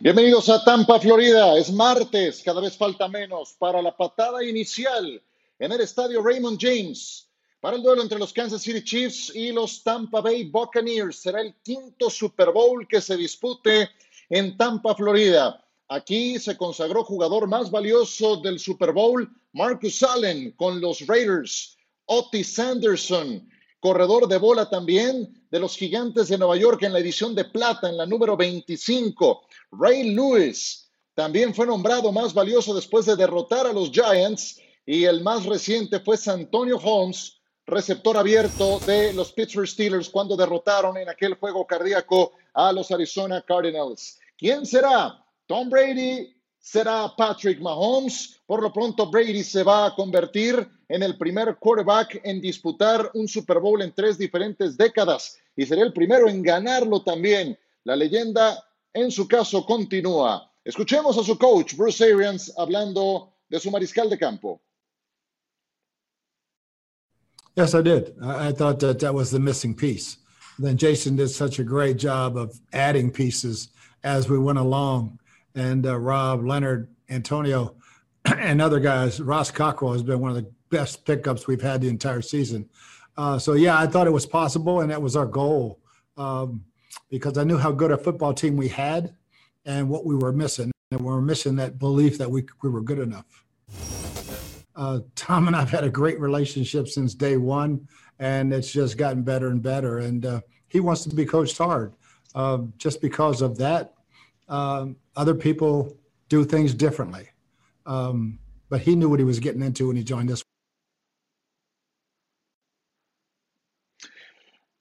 Bienvenidos a Tampa, Florida. Es martes, cada vez falta menos para la patada inicial en el estadio Raymond James para el duelo entre los Kansas City Chiefs y los Tampa Bay Buccaneers. Será el quinto Super Bowl que se dispute en Tampa, Florida. Aquí se consagró jugador más valioso del Super Bowl, Marcus Allen, con los Raiders. Otis Sanderson, corredor de bola también de los Gigantes de Nueva York en la edición de plata, en la número 25. Ray Lewis también fue nombrado más valioso después de derrotar a los Giants y el más reciente fue Santonio Holmes, receptor abierto de los Pittsburgh Steelers cuando derrotaron en aquel juego cardíaco a los Arizona Cardinals. ¿Quién será? Tom Brady, será Patrick Mahomes. Por lo pronto, Brady se va a convertir en el primer quarterback en disputar un Super Bowl en tres diferentes décadas y sería el primero en ganarlo también. La leyenda en su caso continúa. Escuchemos a su coach, Bruce Arians, hablando de su mariscal de campo. Yes, I did. I, thought that that was the missing piece. Then Jason did such a great job of adding pieces as we went along. And uh, Rob, Leonard, Antonio, and other guys, Ross Cockrell has been one of the best pickups we've had the entire season. Uh, so, yeah, I thought it was possible, and that was our goal. Um, because I knew how good a football team we had and what we were missing. And we were missing that belief that we, we were good enough. Uh, Tom and I've had a great relationship since day one, and it's just gotten better and better. And uh, he wants to be coached hard. Uh, just because of that, um, other people do things differently. Um, but he knew what he was getting into when he joined us.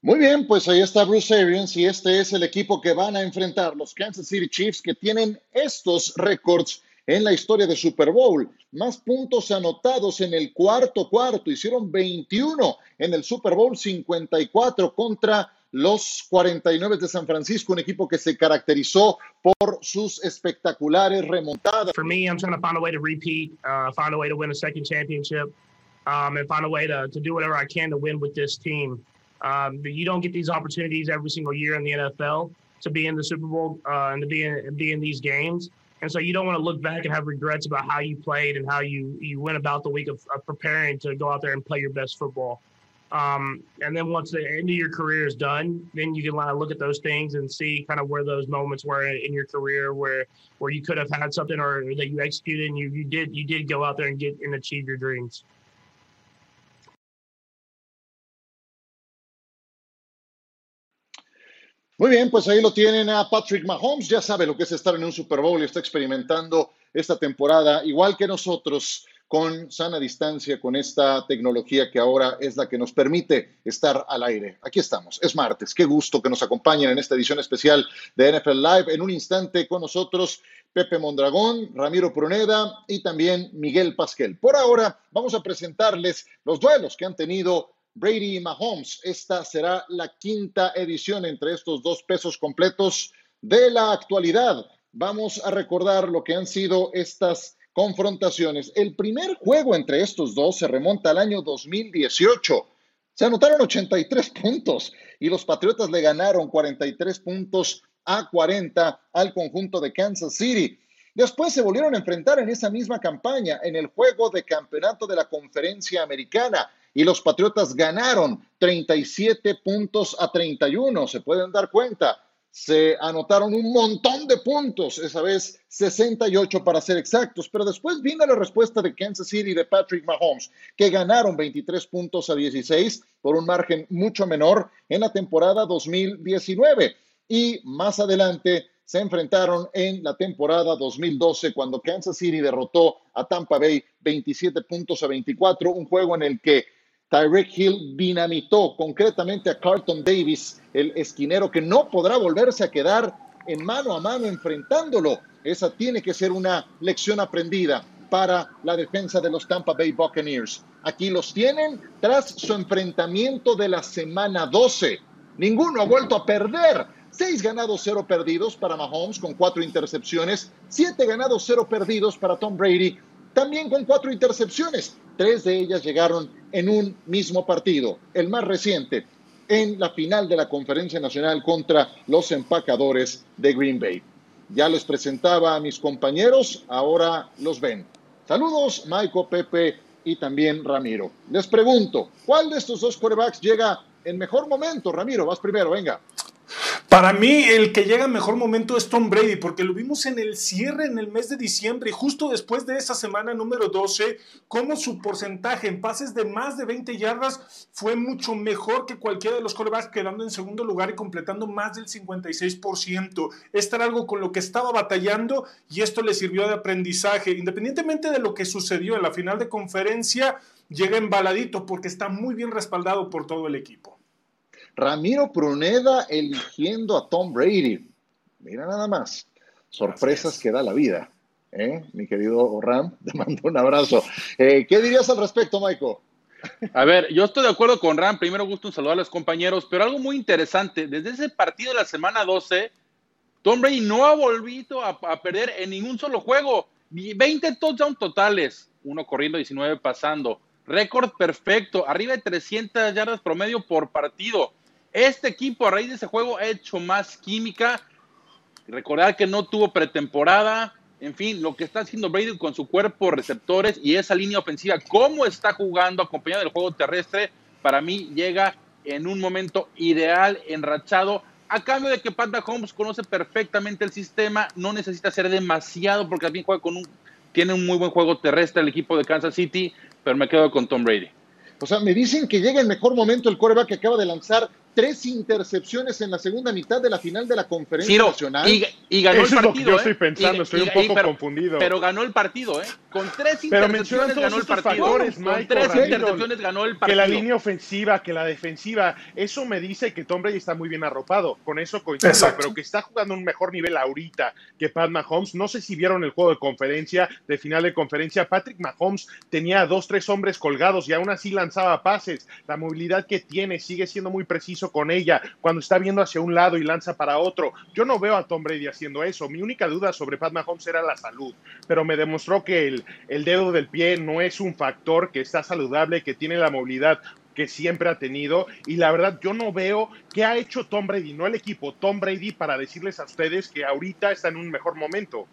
Muy bien, pues ahí está Bruce Arians y este es el equipo que van a enfrentar los Kansas City Chiefs que tienen estos récords en la historia de Super Bowl. Más puntos anotados en el cuarto cuarto. Hicieron 21 en el Super Bowl 54 contra los 49 de San Francisco, un equipo que se caracterizó por sus espectaculares remontadas. For me, I'm trying to find a way to repeat, uh, find a way to win a second championship, um, and find a way to, to do whatever I can to win with this team. Um, you don't get these opportunities every single year in the NFL to be in the Super Bowl uh, and to be in, be in these games. And so you don't want to look back and have regrets about how you played and how you, you went about the week of, of preparing to go out there and play your best football. Um, and then once the end of your career is done, then you can kind of look at those things and see kind of where those moments were in your career where where you could have had something or that you executed and you, you did you did go out there and get and achieve your dreams. Muy bien, pues ahí lo tienen a Patrick Mahomes. Ya sabe lo que es estar en un Super Bowl y está experimentando esta temporada, igual que nosotros, con sana distancia, con esta tecnología que ahora es la que nos permite estar al aire. Aquí estamos, es martes. Qué gusto que nos acompañen en esta edición especial de NFL Live. En un instante con nosotros Pepe Mondragón, Ramiro Pruneda y también Miguel Pasquel. Por ahora vamos a presentarles los duelos que han tenido Brady y Mahomes. Esta será la quinta edición entre estos dos pesos completos de la actualidad. Vamos a recordar lo que han sido estas confrontaciones. El primer juego entre estos dos se remonta al año 2018. Se anotaron 83 puntos y los Patriotas le ganaron 43 puntos a 40 al conjunto de Kansas City. Después se volvieron a enfrentar en esa misma campaña en el juego de campeonato de la conferencia americana y los Patriotas ganaron 37 puntos a 31. Se pueden dar cuenta, se anotaron un montón de puntos, esa vez 68 para ser exactos, pero después vino la respuesta de Kansas City de Patrick Mahomes, que ganaron 23 puntos a 16 por un margen mucho menor en la temporada 2019. Y más adelante se enfrentaron en la temporada 2012 cuando Kansas City derrotó a Tampa Bay 27 puntos a 24, un juego en el que Tyreek Hill dinamitó concretamente a Carlton Davis, el esquinero que no podrá volverse a quedar en mano a mano enfrentándolo. Esa tiene que ser una lección aprendida para la defensa de los Tampa Bay Buccaneers. Aquí los tienen tras su enfrentamiento de la semana 12. Ninguno ha vuelto a perder. Seis ganados, cero perdidos para Mahomes con cuatro intercepciones. Siete ganados, cero perdidos para Tom Brady también con cuatro intercepciones. Tres de ellas llegaron en un mismo partido, el más reciente, en la final de la Conferencia Nacional contra los empacadores de Green Bay. Ya les presentaba a mis compañeros, ahora los ven. Saludos, Maiko, Pepe y también Ramiro. Les pregunto, ¿cuál de estos dos quarterbacks llega en mejor momento? Ramiro, vas primero, venga. Para mí, el que llega mejor momento es Tom Brady, porque lo vimos en el cierre en el mes de diciembre y justo después de esa semana número 12, como su porcentaje en pases de más de 20 yardas fue mucho mejor que cualquiera de los corebacks, quedando en segundo lugar y completando más del 56%. Esto era algo con lo que estaba batallando y esto le sirvió de aprendizaje. Independientemente de lo que sucedió en la final de conferencia, llega embaladito porque está muy bien respaldado por todo el equipo. Ramiro Pruneda eligiendo a Tom Brady. Mira nada más. Sorpresas que da la vida. ¿eh? Mi querido Ram, te mando un abrazo. Eh, ¿Qué dirías al respecto, Michael? A ver, yo estoy de acuerdo con Ram. Primero, gusto en saludar a los compañeros, pero algo muy interesante. Desde ese partido de la semana 12, Tom Brady no ha volvido a, a perder en ningún solo juego. 20 touchdowns totales, uno corriendo, 19 pasando. Récord perfecto, arriba de 300 yardas promedio por partido. Este equipo a raíz de ese juego ha hecho más química. Recordar que no tuvo pretemporada. En fin, lo que está haciendo Brady con su cuerpo, receptores y esa línea ofensiva, cómo está jugando acompañado del juego terrestre, para mí llega en un momento ideal, enrachado, a cambio de que Pat Mahomes conoce perfectamente el sistema, no necesita hacer demasiado porque también juega con un, tiene un muy buen juego terrestre el equipo de Kansas City, pero me quedo con Tom Brady. O sea, me dicen que llega en mejor momento el coreback que acaba de lanzar tres intercepciones en la segunda mitad de la final de la conferencia nacional. Y, ganó Eso el partido. Es lo que yo ¿eh? estoy pensando, estoy un poco pero, confundido. Pero ganó el partido, ¿eh? Con tres pero intercepciones ganó el partido. Factores, Con Michael, tres Ramiro, intercepciones ganó el partido. Que la línea ofensiva, que la defensiva, eso me dice que Tom Brady está muy bien arropado. Con eso coincido, Exacto. pero que está jugando un mejor nivel ahorita que Pat Mahomes. No sé si vieron el juego de conferencia, de final de conferencia. Patrick Mahomes tenía dos, tres hombres colgados y aún así lanzaba pases. La movilidad que tiene sigue siendo muy con ella cuando está viendo hacia un lado y lanza para otro. Yo no veo a Tom Brady haciendo eso. Mi única duda sobre Pat Mahomes era la salud, pero me demostró que el, el dedo del pie no es un factor, que está saludable, que tiene la movilidad que siempre ha tenido y la verdad yo no veo qué ha hecho Tom Brady, no el equipo, Tom Brady para decirles a ustedes que ahorita está en un mejor momento.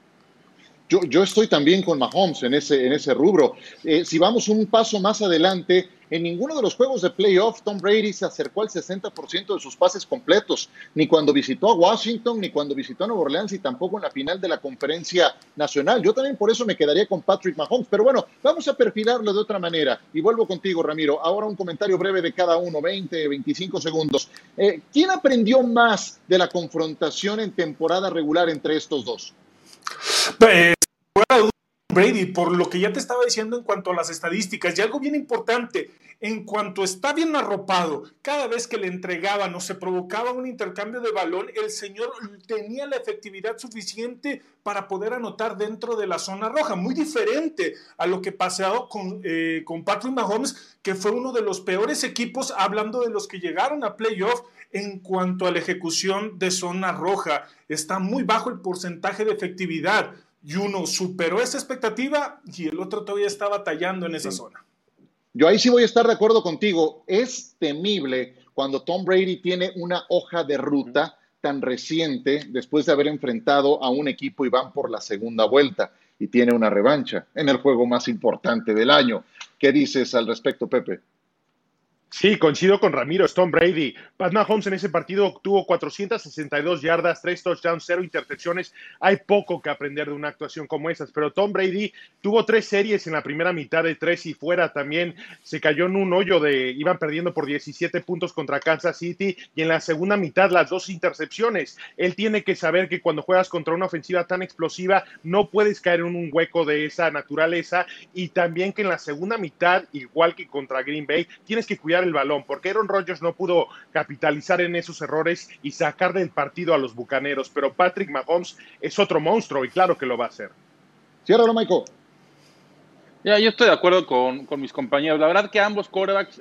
Yo, yo estoy también con Mahomes en ese, en ese rubro. Eh, si vamos un paso más adelante, en ninguno de los juegos de playoff Tom Brady se acercó al 60% de sus pases completos, ni cuando visitó a Washington, ni cuando visitó a Nueva Orleans, y tampoco en la final de la conferencia nacional. Yo también por eso me quedaría con Patrick Mahomes. Pero bueno, vamos a perfilarlo de otra manera. Y vuelvo contigo, Ramiro. Ahora un comentario breve de cada uno, 20, 25 segundos. Eh, ¿Quién aprendió más de la confrontación en temporada regular entre estos dos? Pues, Brady, por lo que ya te estaba diciendo en cuanto a las estadísticas, y algo bien importante, en cuanto está bien arropado, cada vez que le entregaban o se provocaba un intercambio de balón, el señor tenía la efectividad suficiente para poder anotar dentro de la zona roja, muy diferente a lo que pasado con, eh, con Patrick Mahomes, que fue uno de los peores equipos, hablando de los que llegaron a playoff en cuanto a la ejecución de zona roja. Está muy bajo el porcentaje de efectividad y uno superó esa expectativa y el otro todavía está batallando en esa Sí. zona. Yo ahí sí voy a estar de acuerdo contigo. Es temible cuando Tom Brady tiene una hoja de ruta tan reciente después de haber enfrentado a un equipo y van por la segunda vuelta y tiene una revancha en el juego más importante del año. ¿Qué dices al respecto, Pepe? Sí, coincido con Ramiro, Tom Brady. Pat Mahomes en ese partido obtuvo 462 yardas, 3 touchdowns, 0 intercepciones. Hay poco que aprender de una actuación como esas, pero Tom Brady tuvo tres series en la primera mitad de tres y fuera también. Se cayó en un hoyo de, iban perdiendo por 17 puntos contra Kansas City y en la segunda mitad las dos intercepciones. Él tiene que saber que cuando juegas contra una ofensiva tan explosiva no puedes caer en un hueco de esa naturaleza y también que en la segunda mitad, igual que contra Green Bay, tienes que cuidar el balón, porque Aaron Rodgers no pudo capitalizar en esos errores y sacar del partido a los bucaneros, pero Patrick Mahomes es otro monstruo y claro que lo va a hacer. Ciérralo, Michael. Ya, yo estoy de acuerdo con, con mis compañeros. La verdad que ambos quarterbacks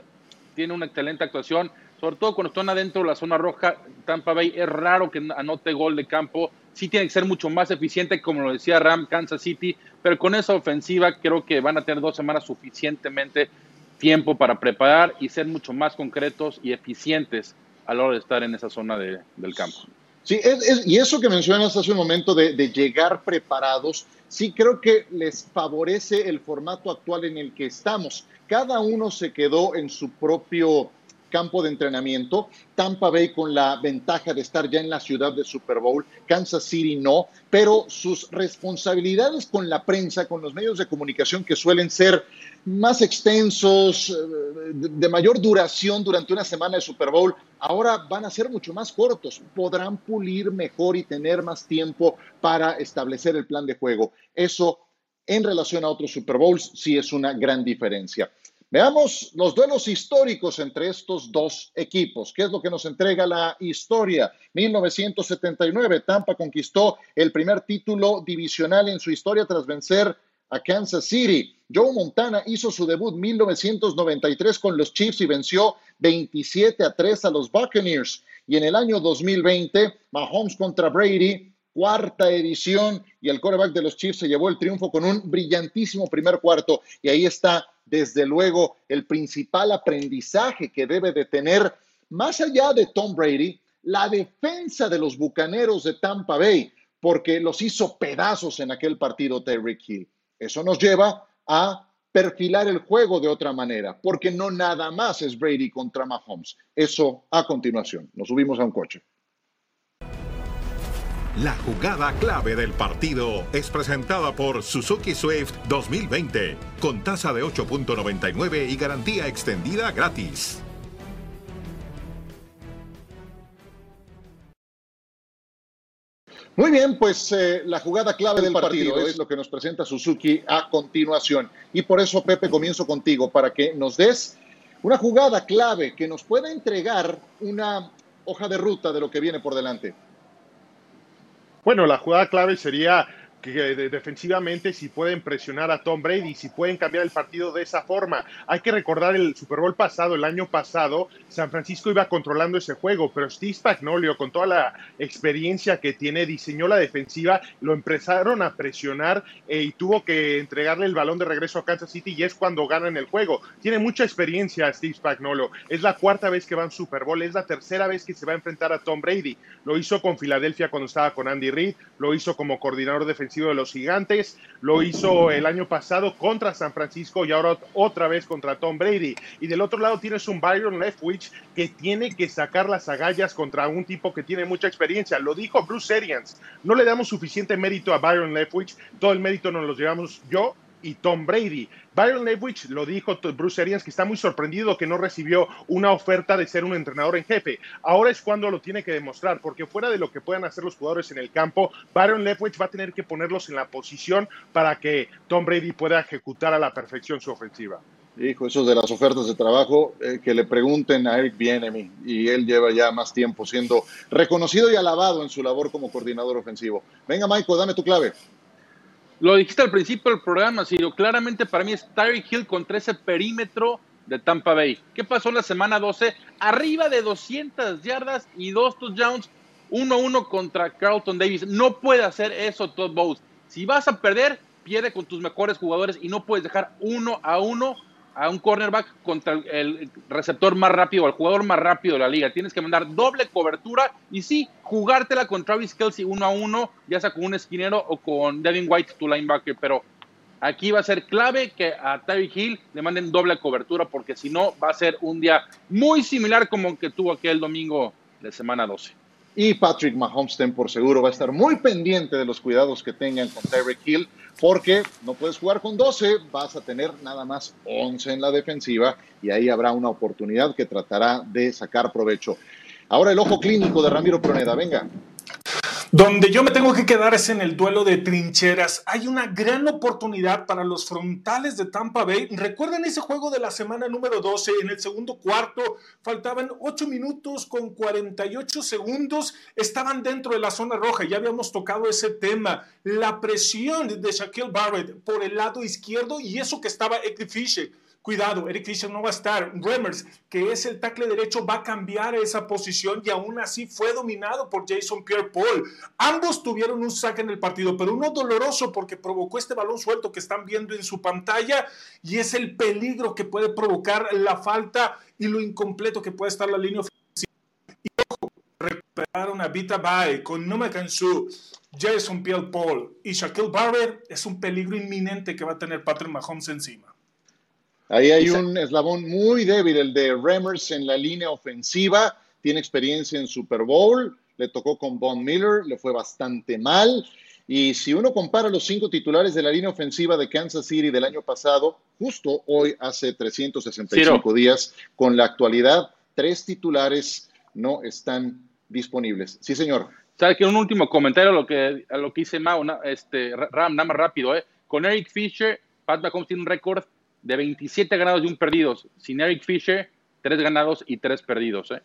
tienen una excelente actuación, sobre todo cuando están adentro de la zona roja. Tampa Bay es raro que anote gol de campo. Sí tiene que ser mucho más eficiente, como lo decía Ram, Kansas City, pero con esa ofensiva creo que van a tener dos semanas suficientemente tiempo para preparar y ser mucho más concretos y eficientes a la hora de estar en esa zona de, del campo. Sí, y eso que mencionas hace un momento de, llegar preparados, sí creo que les favorece el formato actual en el que estamos. Cada uno se quedó en su propio campo de entrenamiento. Tampa Bay con la ventaja de estar ya en la ciudad de Super Bowl, Kansas City no, pero sus responsabilidades con la prensa, con los medios de comunicación que suelen ser más extensos, eh, de mayor duración durante una semana de Super Bowl, ahora van a ser mucho más cortos. Podrán pulir mejor y tener más tiempo para establecer el plan de juego. Eso en relación a otros Super Bowls sí es una gran diferencia. Veamos los duelos históricos entre estos dos equipos. ¿Qué es lo que nos entrega la historia? 1979, Tampa conquistó el primer título divisional en su historia tras vencer a Kansas City. Joe Montana hizo su debut 1993 con los Chiefs y venció 27 a 3 a los Buccaneers. Y en el año 2020, Mahomes contra Brady, cuarta edición, y el quarterback de los Chiefs se llevó el triunfo con un brillantísimo primer cuarto. Y ahí está desde luego, el principal aprendizaje que debe de tener, más allá de Tom Brady, la defensa de los Bucaneros de Tampa Bay, porque los hizo pedazos en aquel partido Terry Hill. Eso nos lleva a perfilar el juego de otra manera, porque no nada más es Brady contra Mahomes. Eso a continuación. Nos subimos a un coche. La jugada clave del partido es presentada por Suzuki Swift 2020, con tasa de 8.99 y garantía extendida gratis. Muy bien, pues eh, la jugada clave del partido es lo que nos presenta Suzuki a continuación. Y por eso, Pepe, comienzo contigo para que nos des una jugada clave que nos pueda entregar una hoja de ruta de lo que viene por delante. Bueno, la jugada clave sería que defensivamente si pueden presionar a Tom Brady, si pueden cambiar el partido de esa forma. Hay que recordar el Super Bowl pasado, el año pasado, San Francisco iba controlando ese juego, pero Steve Spagnuolo, con toda la experiencia que tiene, diseñó la defensiva, lo empezaron a presionar eh, y tuvo que entregarle el balón de regreso a Kansas City y es cuando ganan el juego. Tiene mucha experiencia Steve Spagnuolo. Es la cuarta vez que va en Super Bowl, es la tercera vez que se va a enfrentar a Tom Brady. Lo hizo con Filadelfia cuando estaba con Andy Reid, lo hizo como coordinador defensivo de los Gigantes, lo hizo el año pasado contra San Francisco y ahora otra vez contra Tom Brady. Y del otro lado tienes un Byron Leftwich que tiene que sacar las agallas contra un tipo que tiene mucha experiencia. Lo dijo Bruce Arians. No le damos suficiente mérito a Byron Leftwich, todo el mérito nos lo llevamos yo y Tom Brady. Byron Leftwich lo dijo Bruce Arians que está muy sorprendido que no recibió una oferta de ser un entrenador en jefe. Ahora es cuando lo tiene que demostrar, porque fuera de lo que puedan hacer los jugadores en el campo, Byron Leftwich va a tener que ponerlos en la posición para que Tom Brady pueda ejecutar a la perfección su ofensiva. Hijo, eso de las ofertas de trabajo, eh, que le pregunten a Eric Bienemy, y él lleva ya más tiempo siendo reconocido y alabado en su labor como coordinador ofensivo. Venga, Michael, dame tu clave. Lo dijiste al principio del programa, Sirio. Claramente para mí es Tyreek Hill contra ese perímetro de Tampa Bay. ¿Qué pasó la semana 12? Arriba de 200 yardas y dos touchdowns, 1-1 contra Carlton Davis. No puede hacer eso Todd Bowles. Si vas a perder, pierde con tus mejores jugadores y no puedes dejar uno a uno a un cornerback contra el receptor más rápido, al jugador más rápido de la liga. Tienes que mandar doble cobertura y sí, jugártela con Travis Kelsey uno a uno, ya sea con un esquinero o con Devin White, tu linebacker. Pero aquí va a ser clave que a Tyreek Hill le manden doble cobertura, porque si no, va a ser un día muy similar como el que tuvo aquel domingo de semana 12. Y Patrick Mahomes, ten por seguro, va a estar muy pendiente de los cuidados que tengan con Tyreek Hill, porque no puedes jugar con 12, vas a tener nada más 11 en la defensiva y ahí habrá una oportunidad que tratará de sacar provecho. Ahora el ojo clínico de Ramiro Proneda, venga. Donde yo me tengo que quedar es en el duelo de trincheras. Hay una gran oportunidad para los frontales de Tampa Bay. Recuerden ese juego de la semana número 12, en el segundo cuarto, faltaban 8 minutos con 48 segundos, estaban dentro de la zona roja, ya habíamos tocado ese tema. La presión de Shaquille Barrett por el lado izquierdo y eso que estaba Eddie Fisher Cuidado, Eric Fisher no va a estar. Remers, que es el tackle derecho, va a cambiar esa posición y aún así fue dominado por Jason Pierre-Paul. Ambos tuvieron un saque en el partido, pero uno doloroso porque provocó este balón suelto que están viendo en su pantalla y es el peligro que puede provocar la falta y lo incompleto que puede estar la línea ofensiva. Y ojo, superaron a Vita Bae con Numa Kansu, Jason Pierre-Paul y Shaquille Barrett, es un peligro inminente que va a tener Patrick Mahomes encima. Ahí hay un eslabón muy débil, el de Remers en la línea ofensiva. Tiene experiencia en Super Bowl, le tocó con Von Miller, le fue bastante mal. Y si uno compara los cinco titulares de la línea ofensiva de Kansas City del año pasado, justo hoy, hace 365 días, con la actualidad, tres titulares no están disponibles. Sí, señor. ¿Sabe que un último comentario a lo que, a lo que dice Mao, este, Ram, nada más rápido, ¿eh? Con Eric Fisher, Pat Mahomes tiene un récord de 27 ganados y un perdidos. Sin Eric Fisher, tres ganados y tres perdidos, ¿eh?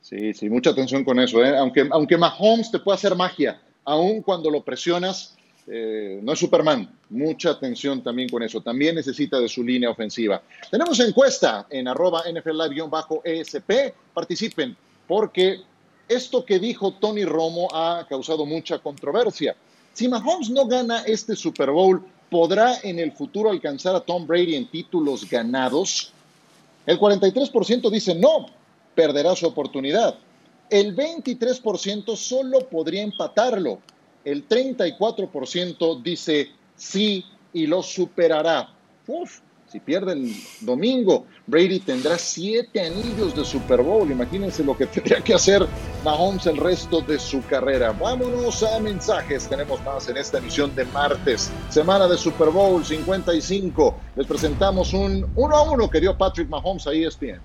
Sí, sí, mucha atención con eso, ¿eh? Aunque, aunque Mahomes te puede hacer magia, aun cuando lo presionas, eh, no es Superman. Mucha atención también con eso. También necesita de su línea ofensiva. Tenemos encuesta en arroba NFL Live-ESP. Participen, porque esto que dijo Tony Romo ha causado mucha controversia. Si Mahomes no gana este Super Bowl, ¿podrá en el futuro alcanzar a Tom Brady en títulos ganados? El 43% dice no, perderá su oportunidad. El 23% solo podría empatarlo. El 34% dice sí y lo superará. Uf, si pierde el domingo, Brady tendrá siete anillos de Super Bowl. Imagínense lo que tendría que hacer Mahomes el resto de su carrera. Vámonos a mensajes. Tenemos más en esta emisión de martes, semana de Super Bowl 55. Les presentamos un 1 a 1 que dio Patrick Mahomes a ESPN.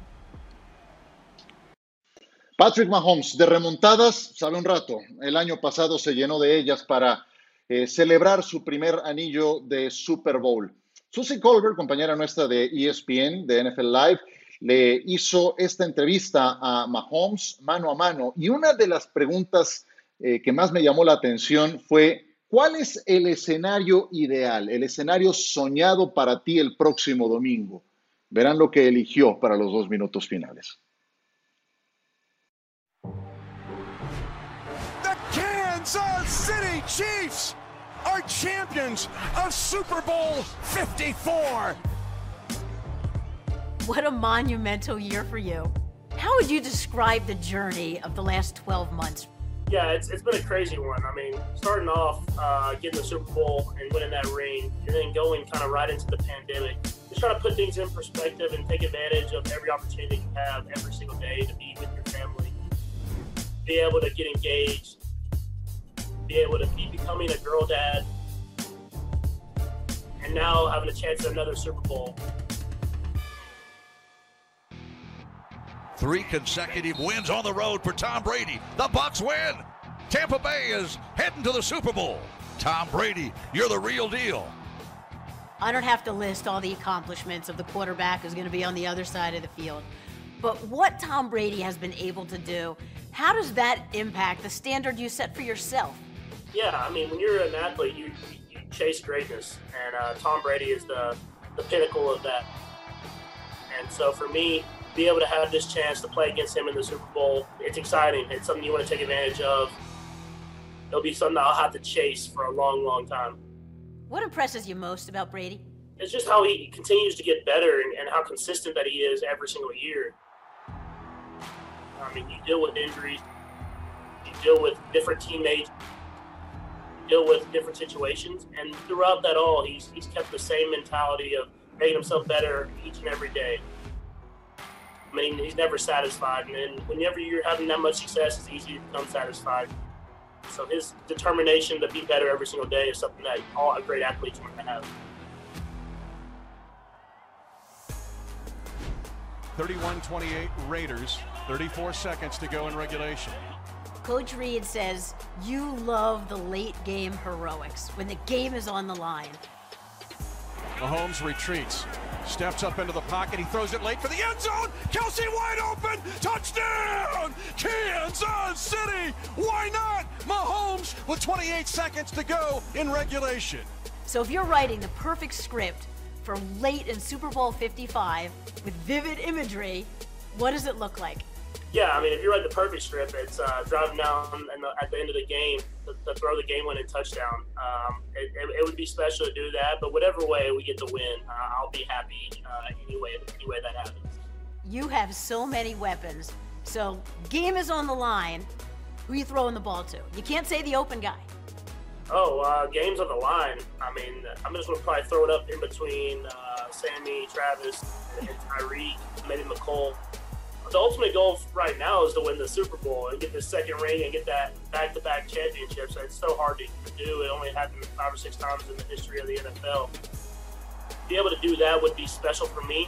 Patrick Mahomes, de remontadas, sabe un rato. El año pasado se llenó de ellas para eh, celebrar su primer anillo de Super Bowl. Susie Colbert, compañera nuestra de ESPN, de NFL Live, le hizo esta entrevista a Mahomes mano a mano. Y una de las preguntas eh, que más me llamó la atención fue, ¿cuál es el escenario ideal, el escenario soñado para ti el próximo domingo? Verán lo que eligió para los dos minutos finales. Kansas City Chiefs are champions of Super Bowl 54. What a monumental year for you. How would you describe the journey of the last 12 months? Yeah, it's, it's been a crazy one. I mean, starting off, uh, getting the Super Bowl and winning that ring, and then going kind of right into the pandemic. Just trying to put things in perspective and take advantage of every opportunity you have every single day to be with your family, be able to get engaged, be able to be becoming a girl dad, and now having a chance at another Super Bowl. Three consecutive wins on the road for Tom Brady. The Bucks win. Tampa Bay is heading to the Super Bowl. Tom Brady, you're the real deal. I don't have to list all the accomplishments of the quarterback who's going to be on the other side of the field. But what Tom Brady has been able to do, how does that impact the standard you set for yourself? Yeah, I mean, when you're an athlete, you, you chase greatness, and uh, Tom Brady is the, the pinnacle of that. And so for me, be able to have this chance to play against him in the Super Bowl, it's exciting. It's something you want to take advantage of. It'll be something I'll have to chase for a long, long time. What impresses you most about Brady? It's just how he continues to get better and, and how consistent that he is every single year. I mean, you deal with injuries, you deal with different teammates, deal with different situations. And throughout that all, he's, he's kept the same mentality of making himself better each and every day. I mean, he's never satisfied. And whenever you're having that much success, it's easy to become satisfied. So his determination to be better every single day is something that all great athletes want to have. 31-28 Raiders, 34 seconds to go in regulation. Coach Reed says you love the late game heroics when the game is on the line. Mahomes retreats, steps up into the pocket. He throws it late for the end zone. Kelsey wide open. Touchdown! Kansas City. Why not? Mahomes with 28 seconds to go in regulation. So if you're writing the perfect script for late in Super Bowl 55 with vivid imagery, what does it look like? Yeah, I mean, if you write the perfect script, it's uh, driving down and at the end of the game to, to throw the game-winning touchdown. Um, it, it, it, would be special to do that, but whatever way we get the win, uh, I'll be happy uh, any way any way that happens. You have so many weapons. So game is on the line. Who are you throwing the ball to? You can't say the open guy. Oh, uh, games on the line. I mean, I'm just going to probably throw it up in between uh, Sammy, Travis, and Tyreek, maybe McCole. The ultimate goal right now is to win the Super Bowl and get the second ring and get that back-to-back championships. It's so hard to do. It only happened five or six times in the history of the NFL. Be able to do that would be special for me.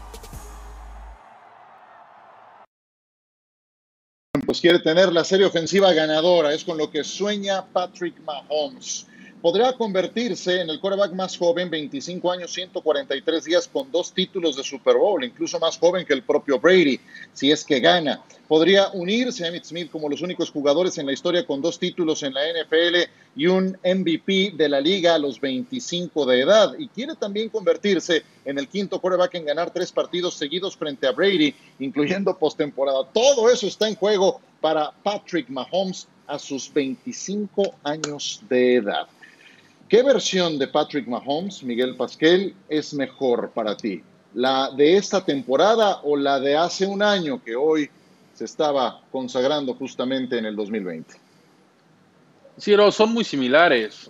Pues quiere tener la serie ofensiva ganadora, es con lo que sueña Patrick Mahomes. Podría convertirse en el quarterback más joven, 25 años, 143 días, con dos títulos de Super Bowl, incluso más joven que el propio Brady, si es que gana. Podría unirse a Emmitt Smith como los únicos jugadores en la historia con dos títulos en la NFL y un MVP de la liga a los 25 de edad. Y quiere también convertirse en el quinto quarterback en ganar tres partidos seguidos frente a Brady, incluyendo postemporada. Todo eso está en juego para Patrick Mahomes a sus 25 años de edad. ¿Qué versión de Patrick Mahomes, Miguel Pasquel, es mejor para ti? ¿La de esta temporada o la de hace un año que hoy se estaba consagrando justamente en el 2020? Sí, no, son muy similares.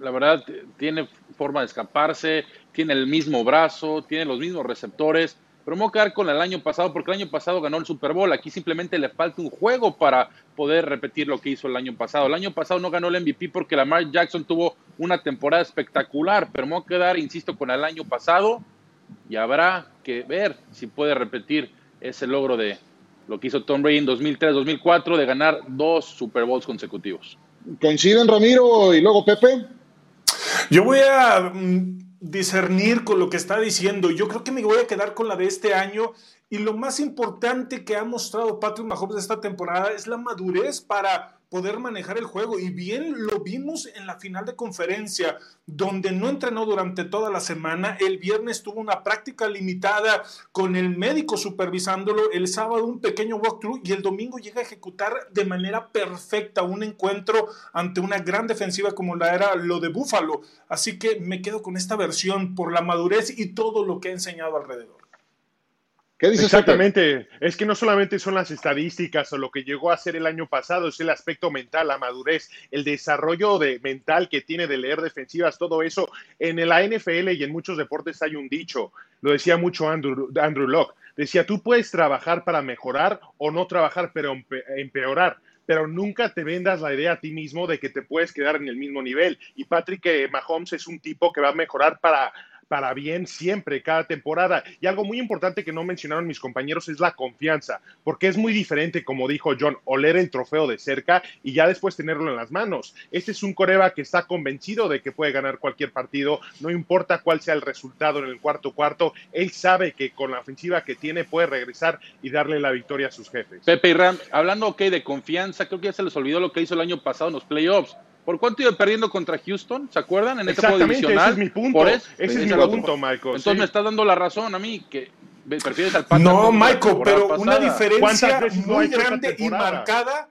La verdad, tiene forma de escaparse, tiene el mismo brazo, tiene los mismos receptores pero me voy a quedar con el año pasado porque el año pasado ganó el Super Bowl. Aquí simplemente le falta un juego para poder repetir lo que hizo el año pasado. El año pasado no ganó el MVP porque Lamar Jackson tuvo una temporada espectacular, pero me voy a quedar, insisto, con el año pasado y habrá que ver si puede repetir ese logro de lo que hizo Tom Brady en 2003-2004 de ganar dos Super Bowls consecutivos. ¿Coinciden Ramiro y luego Pepe? Yo voy a mm, discernir con lo que está diciendo. Yo creo que me voy a quedar con la de este año. Y lo más importante que ha mostrado Patrick Mahomes esta temporada es la madurez para poder manejar el juego. Y bien lo vimos en la final de conferencia, donde no entrenó durante toda la semana. El viernes tuvo una práctica limitada con el médico supervisándolo. El sábado un pequeño walkthrough y el domingo llega a ejecutar de manera perfecta un encuentro ante una gran defensiva como la era lo de Buffalo. Así que me quedo con esta versión por la madurez y todo lo que ha enseñado alrededor. Exactamente. Es que no solamente son las estadísticas o lo que llegó a ser el año pasado, es el aspecto mental, la madurez, el desarrollo de, mental que tiene de leer defensivas, todo eso. En la NFL y en muchos deportes hay un dicho, lo decía mucho Andrew, Andrew Locke, decía, tú puedes trabajar para mejorar o no trabajar, pero empeorar pero nunca te vendas la idea a ti mismo de que te puedes quedar en el mismo nivel. Y Patrick eh, Mahomes es un tipo que va a mejorar para para bien siempre, cada temporada. Y algo muy importante que no mencionaron mis compañeros es la confianza, porque es muy diferente, como dijo John, oler el trofeo de cerca y ya después tenerlo en las manos. Este es un Coreba que está convencido de que puede ganar cualquier partido, no importa cuál sea el resultado en el cuarto cuarto, él sabe que con la ofensiva que tiene puede regresar y darle la victoria a sus jefes. Pepe y Ram, hablando ok de confianza, creo que ya se les olvidó lo que hizo el año pasado en los playoffs ¿Por cuánto iba perdiendo contra Houston? ¿Se acuerdan? En ese juego divisional. Ese es mi punto. ese es mi punto, Michael. Entonces me estás dando la razón a mí, que prefieres al No, Michael, pero una diferencia muy grande y marcada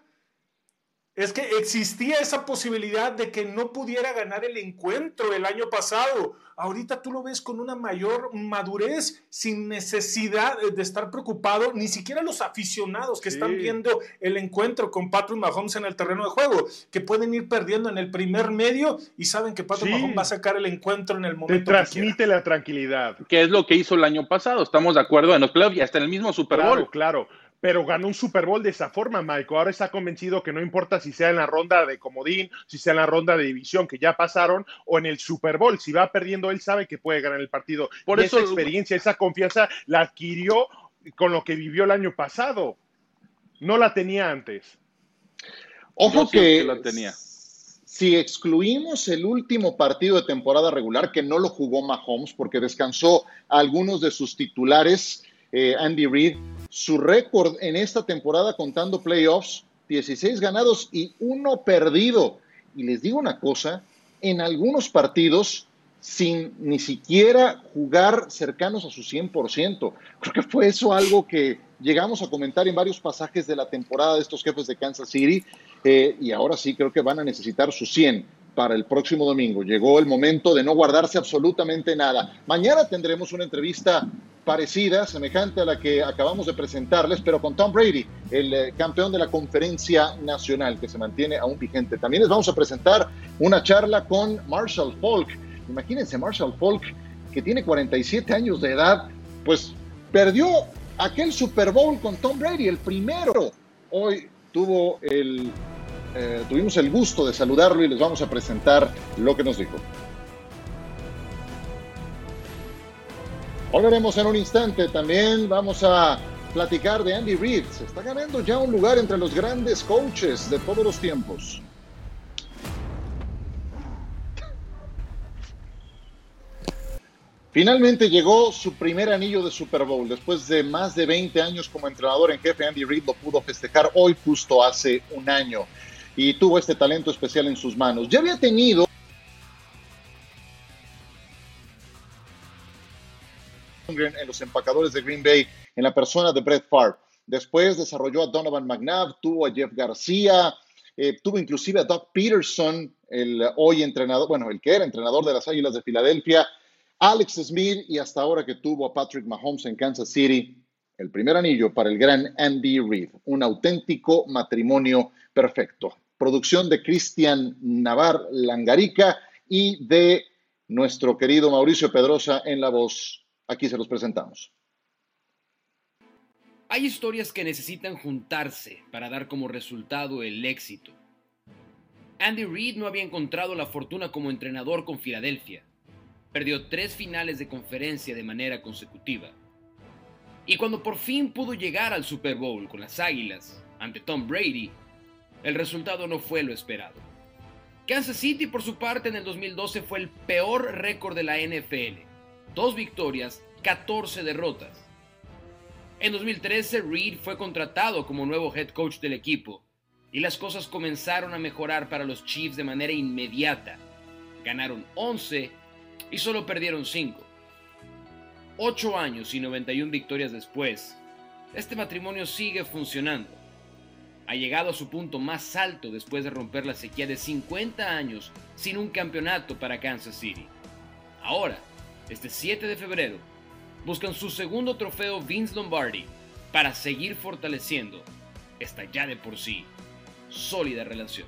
es que existía esa posibilidad de que no pudiera ganar el encuentro el año pasado. Ahorita tú lo ves con una mayor madurez, sin necesidad de estar preocupado, ni siquiera los aficionados que están viendo el encuentro con Patrick Mahomes en el terreno de juego, que pueden ir perdiendo en el primer medio y saben que Patrick Mahomes va a sacar el encuentro en el momento. Te transmite la tranquilidad. Que es lo que hizo el año pasado, estamos de acuerdo en los playoffs y hasta en el mismo Super Bowl. Claro, claro pero ganó un Super Bowl de esa forma, Michael. Ahora está convencido que no importa si sea en la ronda de comodín, si sea en la ronda de división que ya pasaron o en el Super Bowl. Si va perdiendo, él sabe que puede ganar el partido. Por eso esa experiencia, esa confianza la adquirió con lo que vivió el año pasado. No la tenía antes. Ojo que, la tenía. Si excluimos el último partido de temporada regular, que no lo jugó Mahomes porque descansó a algunos de sus titulares, eh, Andy Reid, su récord en esta temporada contando playoffs, 16 ganados y uno perdido. Y les digo una cosa, en algunos partidos sin ni siquiera jugar cercanos a su 100%. Creo que fue eso algo que llegamos a comentar en varios pasajes de la temporada de estos jefes de Kansas City eh, y ahora sí creo que van a necesitar su 100 para el próximo domingo. Llegó el momento de no guardarse absolutamente nada. Mañana tendremos una entrevista parecida, semejante a la que acabamos de presentarles, pero con Tom Brady, el eh, campeón de la conferencia nacional, que se mantiene aún vigente. También les vamos a presentar una charla con Marshall Falk. Imagínense, Marshall Falk, que tiene 47 años de edad, pues perdió aquel Super Bowl con Tom Brady, el primero. Hoy tuvo el, eh, tuvimos el gusto de saludarlo y les vamos a presentar lo que nos dijo. Volveremos en un instante. También vamos a platicar de Andy Reid. Se está ganando ya un lugar entre los grandes coaches de todos los tiempos. Finalmente llegó su primer anillo de Super Bowl. Después de más de 20 años como entrenador en jefe, Andy Reid lo pudo festejar hoy justo hace un año y tuvo este talento especial en sus manos. Ya había tenido en los empacadores de Green Bay en la persona de Brett Favre. Después desarrolló a Donovan McNabb, tuvo a Jeff García, eh, tuvo inclusive a Doug Peterson, el hoy entrenador, bueno, el que era entrenador de las Águilas de Filadelfia, Alex Smith y hasta ahora que tuvo a Patrick Mahomes en Kansas City, el primer anillo para el gran Andy Reid, un auténtico matrimonio perfecto. Producción de Cristian Navar Langarica y de nuestro querido Mauricio Pedrosa en la voz Aquí se los presentamos. Hay historias que necesitan juntarse para dar como resultado el éxito. Andy Reid no había encontrado la fortuna como entrenador con Filadelfia. Perdió tres finales de conferencia de manera consecutiva. Y cuando por fin pudo llegar al Super Bowl con las Águilas ante Tom Brady, el resultado no fue lo esperado. Kansas City por su parte en el 2012 fue el peor récord de la NFL dos victorias, 14 derrotas. En 2013, Reed fue contratado como nuevo head coach del equipo y las cosas comenzaron a mejorar para los Chiefs de manera inmediata. Ganaron 11 y solo perdieron 5. 8 años y 91 victorias después, este matrimonio sigue funcionando. Ha llegado a su punto más alto después de romper la sequía de 50 años sin un campeonato para Kansas City. Ahora, este 7 de febrero, buscan su segundo trofeo Vince Lombardi para seguir fortaleciendo esta ya de por sí sólida relación.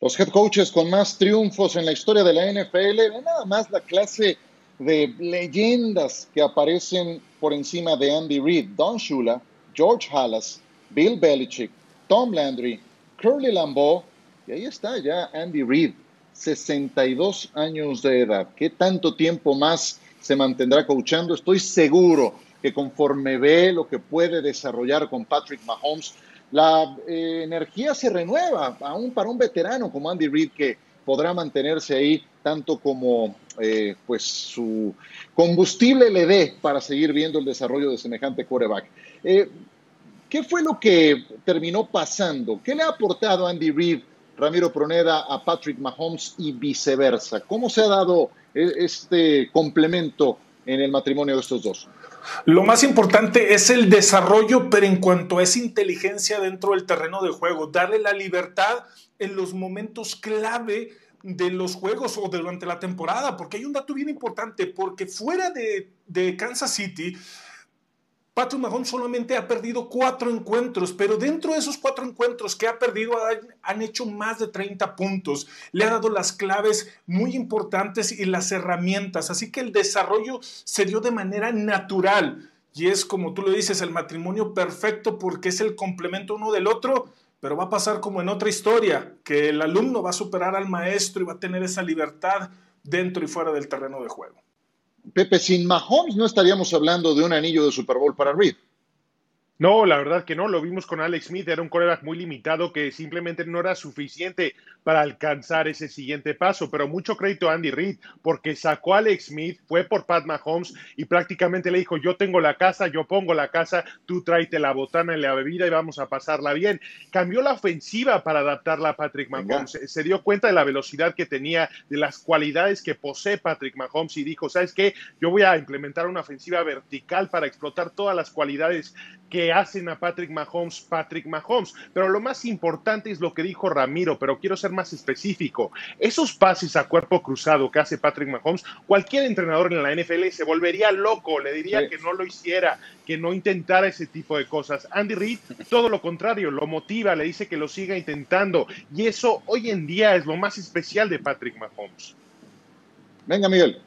Los head coaches con más triunfos en la historia de la NFL, nada más la clase de leyendas que aparecen por encima de Andy Reid, Don Shula, George Halas, Bill Belichick, Tom Landry, Curly Lambeau y ahí está ya Andy Reid, 62 años de edad. ¿Qué tanto tiempo más se mantendrá coachando? Estoy seguro que conforme ve lo que puede desarrollar con Patrick Mahomes, la eh, energía se renueva, aún para un veterano como Andy Reid que podrá mantenerse ahí tanto como eh, pues su combustible le dé para seguir viendo el desarrollo de semejante quarterback. Eh, ¿Qué fue lo que terminó pasando? ¿Qué le ha aportado Andy Reid Ramiro Proneda a Patrick Mahomes y viceversa. ¿Cómo se ha dado e, este complemento en el matrimonio de estos dos? Lo más importante es el desarrollo, pero en cuanto a esa inteligencia dentro del terreno de juego, darle la libertad en los momentos clave de los juegos o durante la temporada, porque hay un dato bien importante, porque fuera de, de Kansas City, Patrick Mahomes solamente ha perdido cuatro encuentros, pero dentro de esos cuatro encuentros que ha perdido han, hecho más de 30 puntos. Le ha dado las claves muy importantes y las herramientas. Así que el desarrollo se dio de manera natural. Y es como tú lo dices, el matrimonio perfecto porque es el complemento uno del otro, pero va a pasar como en otra historia, que el alumno va a superar al maestro y va a tener esa libertad dentro y fuera del terreno de juego. Pepe, sin Mahomes no estaríamos hablando de un anillo de Super Bowl para Reed. No, la verdad que no. Lo vimos con Alex Smith. Era un coreback muy limitado que simplemente no era suficiente para alcanzar ese siguiente paso. Pero mucho crédito a Andy Reid porque sacó a Alex Smith, fue por Pat Mahomes y prácticamente le dijo: Yo tengo la casa, yo pongo la casa, tú tráete la botana y la bebida y vamos a pasarla bien. Cambió la ofensiva para adaptarla a Patrick Mahomes. Se dio cuenta de la velocidad que tenía, de las cualidades que posee Patrick Mahomes y dijo: ¿Sabes qué? Yo voy a implementar una ofensiva vertical para explotar todas las cualidades que hacen a Patrick Mahomes Patrick Mahomes. Pero lo más importante es lo que dijo Ramiro, pero quiero ser más específico. Esos pases a cuerpo cruzado que hace Patrick Mahomes, cualquier entrenador en la NFL se volvería loco, le diría que no lo hiciera, que no intentara ese tipo de cosas. Andy Reid, todo lo contrario, lo motiva, le dice que lo siga intentando. Y eso hoy en día es lo más especial de Patrick Mahomes. Venga, Miguel.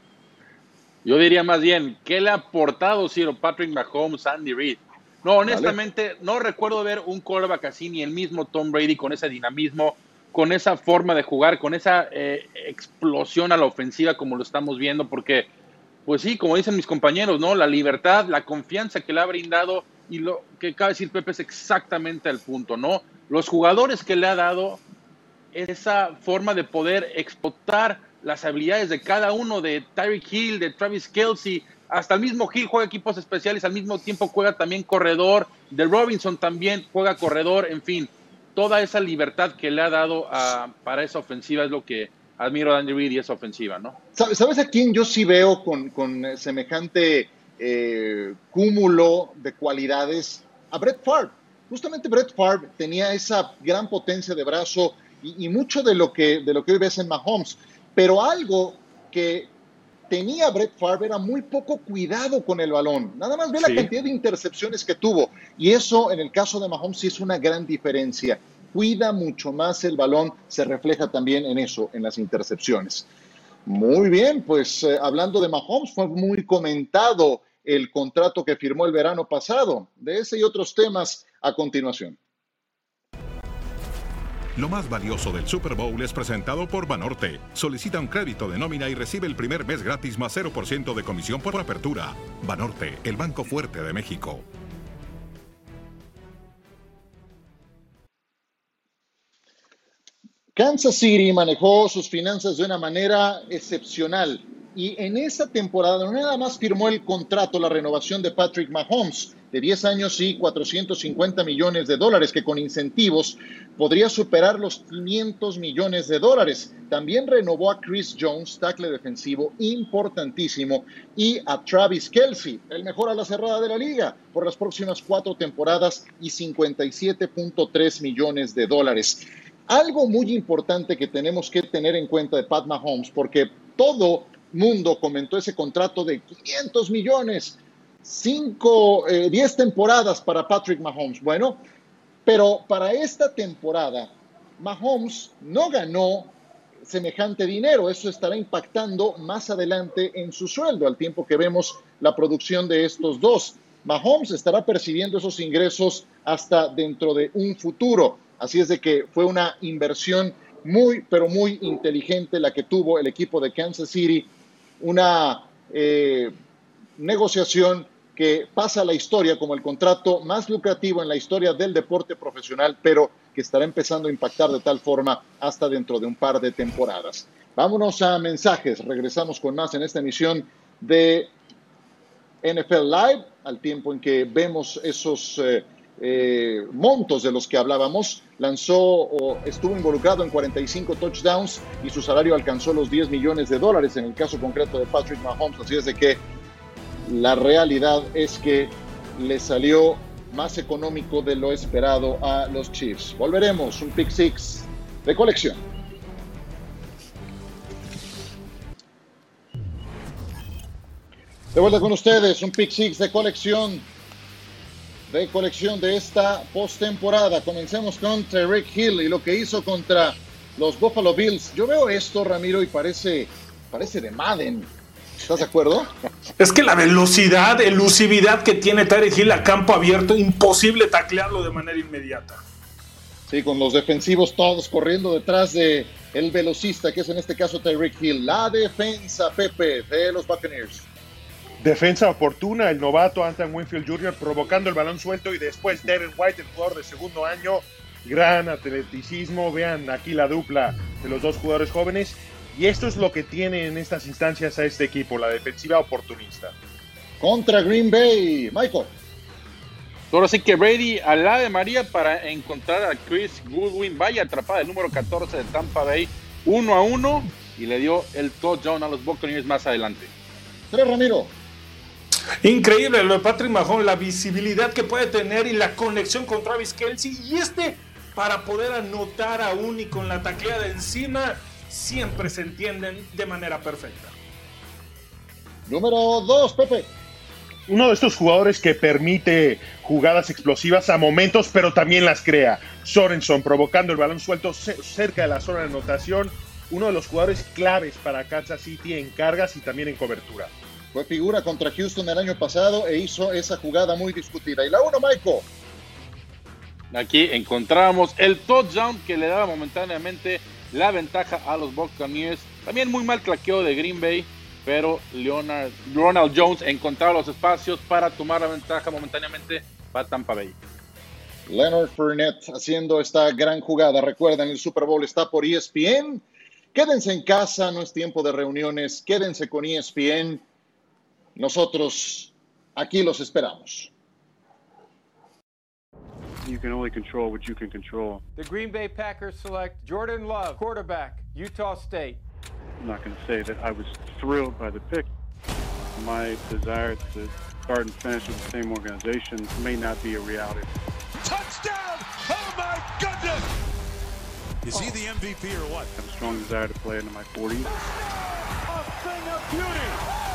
Yo diría más bien, ¿qué le ha aportado Ciro Patrick Mahomes a Andy Reid? No, honestamente, no recuerdo ver un quarterback así, ni el mismo Tom Brady con ese dinamismo, con esa forma de jugar, con esa eh, explosión a la ofensiva como lo estamos viendo, porque, pues sí, como dicen mis compañeros, ¿no? La libertad, la confianza que le ha brindado y lo que cabe decir Pepe es exactamente el punto, ¿no? Los jugadores que le ha dado esa forma de poder explotar las habilidades de cada uno, de Tyreek Hill, de Travis Kelsey, hasta el mismo Hill juega equipos especiales, al mismo tiempo juega también corredor, de Robinson también juega corredor, en fin, toda esa libertad que le ha dado para esa ofensiva es lo que admiro a Andy Reid y esa ofensiva, ¿no? ¿Sabes a quién yo sí veo con, semejante eh, cúmulo de cualidades? A Brett Favre. Justamente Brett Favre tenía esa gran potencia de brazo y, mucho de lo, que, de lo que hoy ves en Mahomes. Pero algo que tenía Brett Favre era muy poco cuidado con el balón. Nada más ve la cantidad de intercepciones que tuvo. Y eso en el caso de Mahomes sí es una gran diferencia. Cuida mucho más el balón, se refleja también en eso, en las intercepciones. Muy bien, pues eh, hablando de Mahomes, fue muy comentado el contrato que firmó el verano pasado. De ese y otros temas a continuación. Lo más valioso del Super Bowl es presentado por Banorte. Solicita un crédito de nómina y recibe el primer mes gratis más 0% de comisión por apertura. Banorte, el banco fuerte de México. Kansas City manejó sus finanzas de una manera excepcional y en esta temporada no nada más firmó el contrato, la renovación de Patrick Mahomes, de 10 años y 450 millones de dólares, que con incentivos podría superar los 500 millones de dólares. También renovó a Chris Jones, tackle defensivo importantísimo, y a Travis Kelsey, el mejor a la cerrada de la liga, por las próximas cuatro temporadas y 57.3 millones de dólares. Algo muy importante que tenemos que tener en cuenta de Pat Mahomes, porque todo mundo comentó ese contrato de 500 millones cinco, eh, diez temporadas para Patrick Mahomes. Bueno, pero para esta temporada, Mahomes no ganó semejante dinero. Eso estará impactando más adelante en su sueldo, al tiempo que vemos la producción de estos dos. Mahomes estará percibiendo esos ingresos hasta dentro de un futuro. Así es de que fue una inversión muy, pero muy inteligente la que tuvo el equipo de Kansas City. Una eh, negociación que pasa a la historia como el contrato más lucrativo en la historia del deporte profesional, pero que estará empezando a impactar de tal forma hasta dentro de un par de temporadas. Vámonos a mensajes. Regresamos con más en esta emisión de NFL Live, al tiempo en que vemos esos eh, eh, montos de los que hablábamos. Lanzó o estuvo involucrado en 45 touchdowns y su salario alcanzó los 10 millones de dólares en el caso concreto de Patrick Mahomes. Así es de que la realidad es que le salió más económico de lo esperado a los Chiefs. Volveremos, un pick six de colección. De vuelta con ustedes, un pick six de colección. De colección de esta postemporada. Comencemos con Tyreek Hill y lo que hizo contra los Buffalo Bills. Yo veo esto, Ramiro, y parece, parece de Madden ¿Estás de acuerdo? Es que la velocidad, elusividad que tiene Tyreek Hill a campo abierto, imposible taclearlo de manera inmediata. Sí, con los defensivos todos corriendo detrás de el velocista, que es en este caso Tyreek Hill. La defensa, Pepe, de los Buccaneers. Defensa oportuna, el novato Anthony Winfield Jr. provocando el balón suelto y después Darren White, el jugador de segundo año. Gran atleticismo, vean aquí la dupla de los dos jugadores jóvenes y esto es lo que tiene en estas instancias a este equipo, la defensiva oportunista. Contra Green Bay, Michael. Ahora sí que Brady al la de María para encontrar a Chris Goodwin. Vaya atrapada el número 14 de Tampa Bay, uno a uno, y le dio el touchdown a los Buccaneers más adelante. Tres Ramiro. Increíble lo de Patrick Mahomes, la visibilidad que puede tener y la conexión con Travis Kelsey. Y este, para poder anotar aún y con la taclea de encima, siempre se entienden de manera perfecta. Número dos, Pepe. Uno de estos jugadores que permite jugadas explosivas a momentos, pero también las crea. Sorenson provocando el balón suelto cerca de la zona de anotación. Uno de los jugadores claves para Kansas City en cargas y también en cobertura. Fue figura contra Houston el año pasado e hizo esa jugada muy discutida. Y la uno, Michael. Aquí encontramos el touchdown que le daba momentáneamente la ventaja a los Buccaneers. También muy mal claqueo de Green Bay, pero Leonard, Ronald Jones encontraba los espacios para tomar la ventaja momentáneamente para Tampa Bay. Leonard Fournette haciendo esta gran jugada. Recuerden, el Super Bowl está por ESPN. Quédense en casa, no es tiempo de reuniones. Quédense con ESPN. Nosotros aquí los esperamos. You can only control what you can control. The Green Bay Packers select Jordan Love, quarterback, Utah State. I'm not going to say that I was thrilled by the pick. My desire to start and finish with the same organization may not be a reality. Touchdown! Oh my goodness! Is he the MVP or what? I have a strong desire to play into my 40s. A thing of beauty!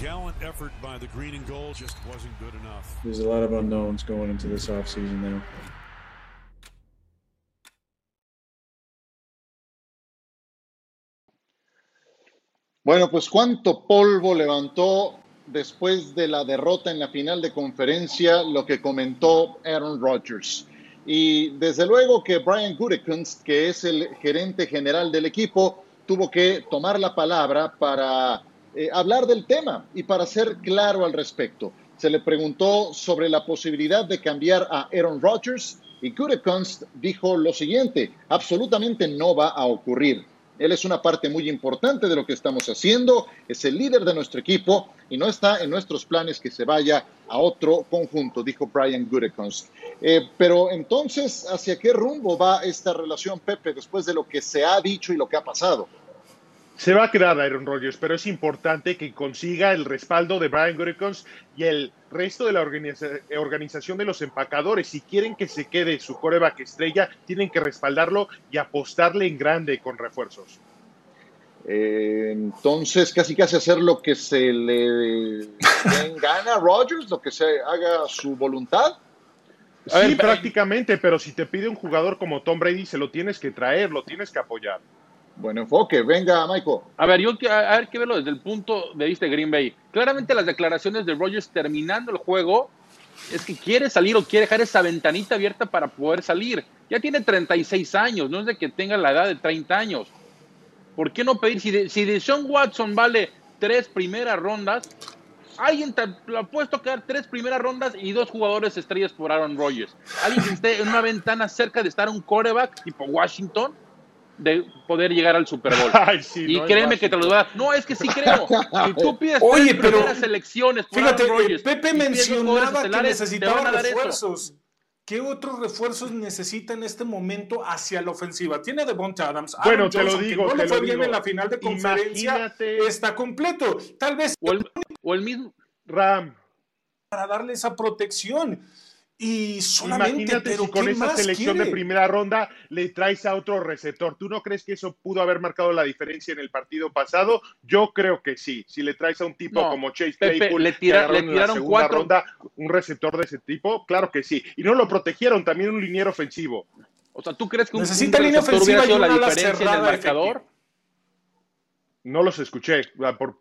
Gallant effort by the green and gold just wasn't good enough. There's a lot of unknowns going into this offseason now. Bueno, pues cuánto polvo levantó después de la derrota en la final de conferencia lo que comentó Aaron Rodgers. Y desde luego que Brian Gutekunst, que es el gerente general del equipo, tuvo que tomar la palabra para eh, hablar del tema y para ser claro al respecto. Se le preguntó sobre la posibilidad de cambiar a Aaron Rodgers y Gutekunst dijo lo siguiente, absolutamente no va a ocurrir. Él es una parte muy importante de lo que estamos haciendo, es el líder de nuestro equipo y no está en nuestros planes que se vaya a otro conjunto, dijo Brian Gutekunst. Eh, pero entonces, ¿hacia qué rumbo va esta relación, Pepe, después de lo que se ha dicho y lo que ha pasado? Se va a quedar Aaron Rodgers, pero es importante que consiga el respaldo de Brian Gutekunst y el resto de la organización de los empacadores. Si quieren que se quede su coreback estrella, tienen que respaldarlo y apostarle en grande con refuerzos. Eh, entonces, casi casi hacer lo que se le gana a Rodgers, lo que se haga su voluntad. Sí, prácticamente, pero si te pide un jugador como Tom Brady, se lo tienes que traer, lo tienes que apoyar. Buen enfoque. Venga, Michael. A ver, yo a ver que verlo desde el punto de vista de Green Bay. Claramente las declaraciones de Rogers terminando el juego es que quiere salir o quiere dejar esa ventanita abierta para poder salir. Ya tiene 36 años, no es de que tenga la edad de 30 años. ¿Por qué no pedir? Si de, si de Sean Watson vale tres primeras rondas, alguien te ha puesto a quedar tres primeras rondas y dos jugadores estrellas por Aaron Rodgers. Alguien que esté en una ventana cerca de estar un quarterback tipo Washington de poder llegar al Super Bowl. y créeme que te lo voy a dar. No, es que sí creo. Si tú pides Oye, pero las elecciones, fíjate, Pepe mencionaba que necesitaba refuerzos. ¿Qué otros refuerzos necesita en este momento hacia la ofensiva? Tiene Devonta Adams. bueno, te lo digo. no le fue bien en la final de conferencia. Está completo. Tal vez. O el, o el mismo. Ram. Para darle esa protección. Y solamente, Imagínate pero si con esa selección de primera ronda le traes a otro receptor. ¿Tú no crees que eso pudo haber marcado la diferencia en el partido pasado? Yo creo que sí. Si le traes a un tipo como Chase Claypool, le, tiraron cuatro ronda, un receptor de ese tipo, claro que sí. Y no lo protegieron, también un liniero ofensivo. O sea, ¿tú crees que un, Necesita línea ofensiva y la diferencia en el marcador? No los escuché. Por,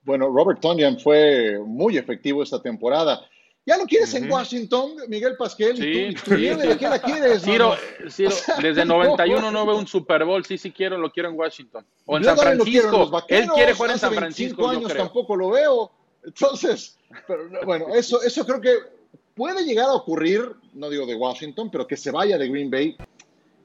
Bueno, Robert Tonyan fue muy efectivo esta temporada. ¿Ya lo quieres en Washington, Miguel Pasquel? Sí, ¿Tú, sí, la quieres? Ciro, Ciro, desde 91 no veo un Super Bowl. Sí, sí quiero, lo quiero en Washington. O en San Francisco. Él quiere jugar en San Francisco. años tampoco lo veo. Entonces, pero, bueno, eso, eso creo que puede llegar a ocurrir, no digo de Washington, pero que se vaya de Green Bay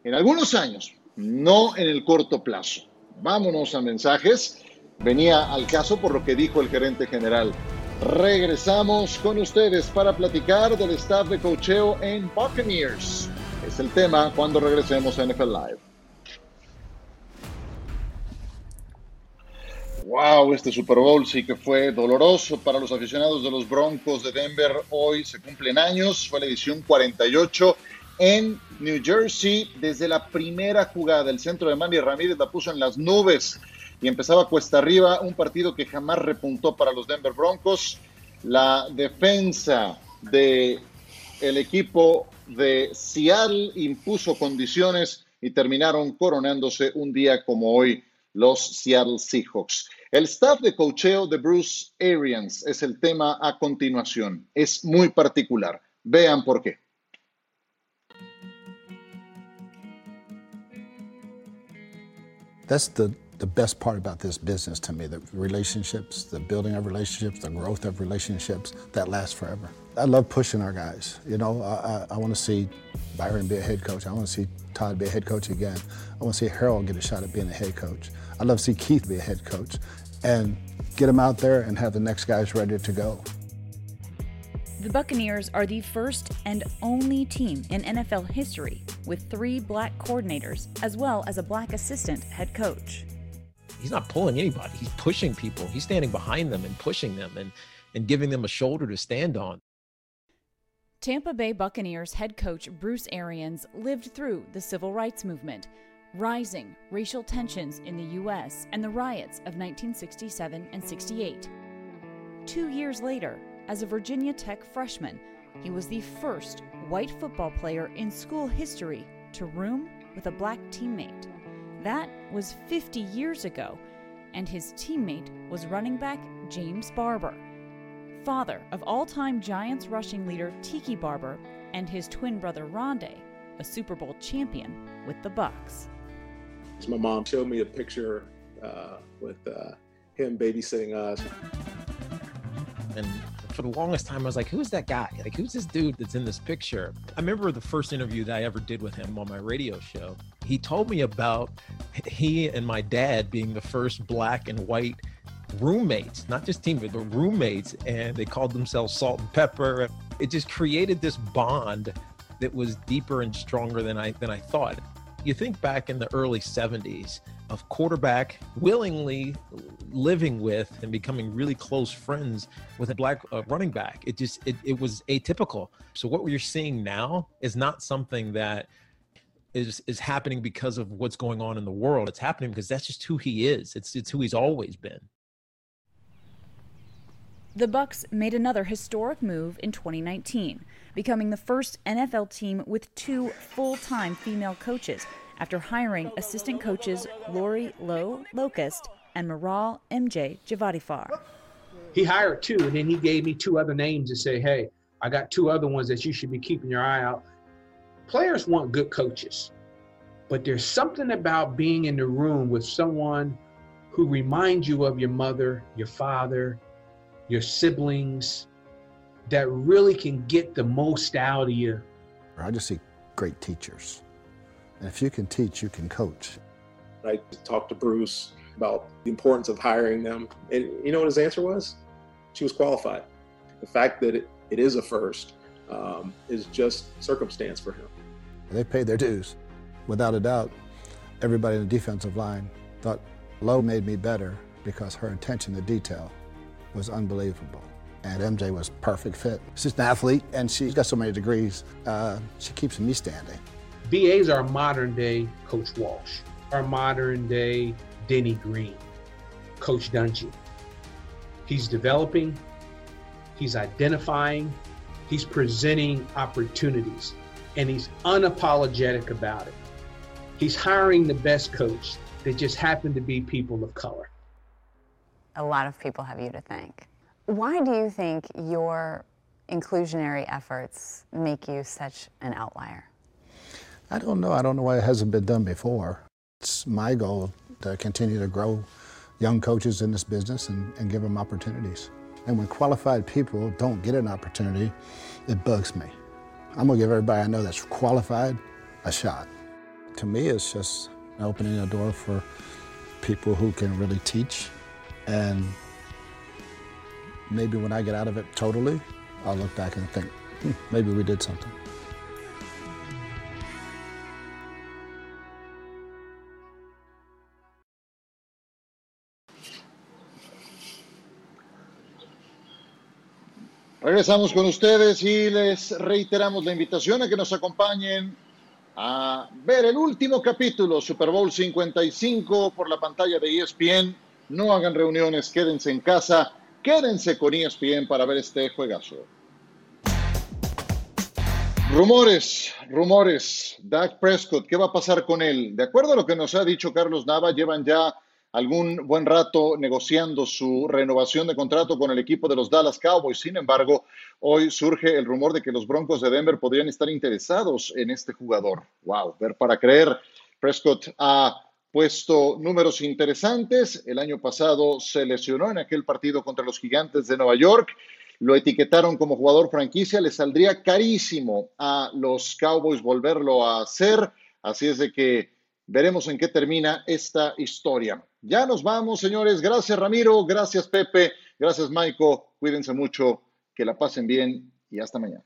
en algunos años, no en el corto plazo. Vámonos a mensajes. Venía al caso por lo que dijo el gerente general Regresamos con ustedes para platicar del staff de cocheo en Buccaneers. Es el tema cuando regresemos a NFL Live. Wow, este Super Bowl sí que fue doloroso para los aficionados de los Broncos de Denver. Hoy se cumplen años, fue la edición 48 en New Jersey. Desde la primera jugada, el centro de Manny Ramírez la puso en las nubes y empezaba cuesta arriba, un partido que jamás repuntó para los Denver Broncos. La defensa de el equipo de Seattle impuso condiciones y terminaron coronándose un día como hoy los Seattle Seahawks. El staff de cocheo de Bruce Arians es el tema a continuación. Es muy particular. Vean por qué. The, the best part about this business to me, the relationships, the building of relationships, the growth of relationships that last forever. I love pushing our guys. You know, I, I, I want to see Byron be a head coach. I want to see Todd be a head coach again. I want to see Harold get a shot at being a head coach. I'd love to see Keith be a head coach and get them out there and have the next guys ready to go. The Buccaneers are the first and only team in NFL history with three black coordinators as well as a black assistant head coach. He's not pulling anybody. He's pushing people. He's standing behind them and pushing them and, and giving them a shoulder to stand on. Tampa Bay Buccaneers head coach Bruce Arians lived through the civil rights movement, rising racial tensions in the U.S., and the riots of 1967 and 68. Two years later, as a Virginia Tech freshman, he was the first white football player in school history to room with a black teammate. That was 50 years ago, and his teammate was running back James Barber father of all time Giants rushing leader Tiki Barber, and his twin brother Rondé, a Super Bowl champion with the Bucks. My mom showed me a picture uh, with uh, him babysitting us. And for the longest time, I was like, who's that guy? Like, who's this dude that's in this picture? I remember the first interview that I ever did with him on my radio show. He told me about he and my dad being the first black and white roommates, not just teammates, but roommates, and they called themselves Salt and Pepper. It just created this bond that was deeper and stronger than I than I thought. You think back in the early 70s of quarterback willingly living with and becoming really close friends with a black uh, running back. It just it, it was atypical. So what we're seeing now is not something that is is happening because of what's going on in the world. It's happening because that's just who he is. It's it's who he's always been. The Bucks made another historic move in 2019, becoming the first NFL team with two full-time female coaches after hiring assistant coaches Lori Lowe Locust and Maral MJ Javadifar. He hired two, and then he gave me two other names to say, hey, I got two other ones that you should be keeping your eye out. Players want good coaches, but there's something about being in the room with someone who reminds you of your mother, your father, your siblings that really can get the most out of you. I just see great teachers. And if you can teach, you can coach. I talked to Bruce about the importance of hiring them. And you know what his answer was? She was qualified. The fact that it, it is a first um, is just circumstance for him. They paid their dues. Without a doubt, everybody in the defensive line thought Lowe made me better because her attention to detail was unbelievable. And MJ was perfect fit. She's an athlete, and she's got so many degrees. Uh, she keeps me standing. BA's our modern day Coach Walsh, our modern day Denny Green, Coach Dungy. He's developing, he's identifying, he's presenting opportunities, and he's unapologetic about it. He's hiring the best coach that just happen to be people of color. A lot of people have you to thank. Why do you think your inclusionary efforts make you such an outlier? I don't know. I don't know why it hasn't been done before. It's my goal to continue to grow young coaches in this business and, and give them opportunities. And when qualified people don't get an opportunity, it bugs me. I'm gonna give everybody I know that's qualified a shot. To me, it's just opening a door for people who can really teach. And maybe when I get out of it totally, I'll look back and think, hmm, maybe we did something. Regresamos con ustedes y les reiteramos la invitación a que nos acompañen a ver el último capítulo, Super Bowl 55, por la pantalla de ESPN. No hagan reuniones, quédense en casa, quédense con ESPN para ver este juegazo. Rumores, rumores. Dak Prescott, ¿qué va a pasar con él? De acuerdo a lo que nos ha dicho Carlos Nava, llevan ya algún buen rato negociando su renovación de contrato con el equipo de los Dallas Cowboys. Sin embargo, hoy surge el rumor de que los Broncos de Denver podrían estar interesados en este jugador. Wow, ver para creer. Prescott ha puesto números interesantes. El año pasado se lesionó en aquel partido contra los Gigantes de Nueva York. Lo etiquetaron como jugador franquicia. Le saldría carísimo a los Cowboys volverlo a hacer. Así es de que veremos en qué termina esta historia. Ya nos vamos, señores. Gracias, Ramiro. Gracias, Pepe. Gracias, Maiko. Cuídense mucho. Que la pasen bien y hasta mañana.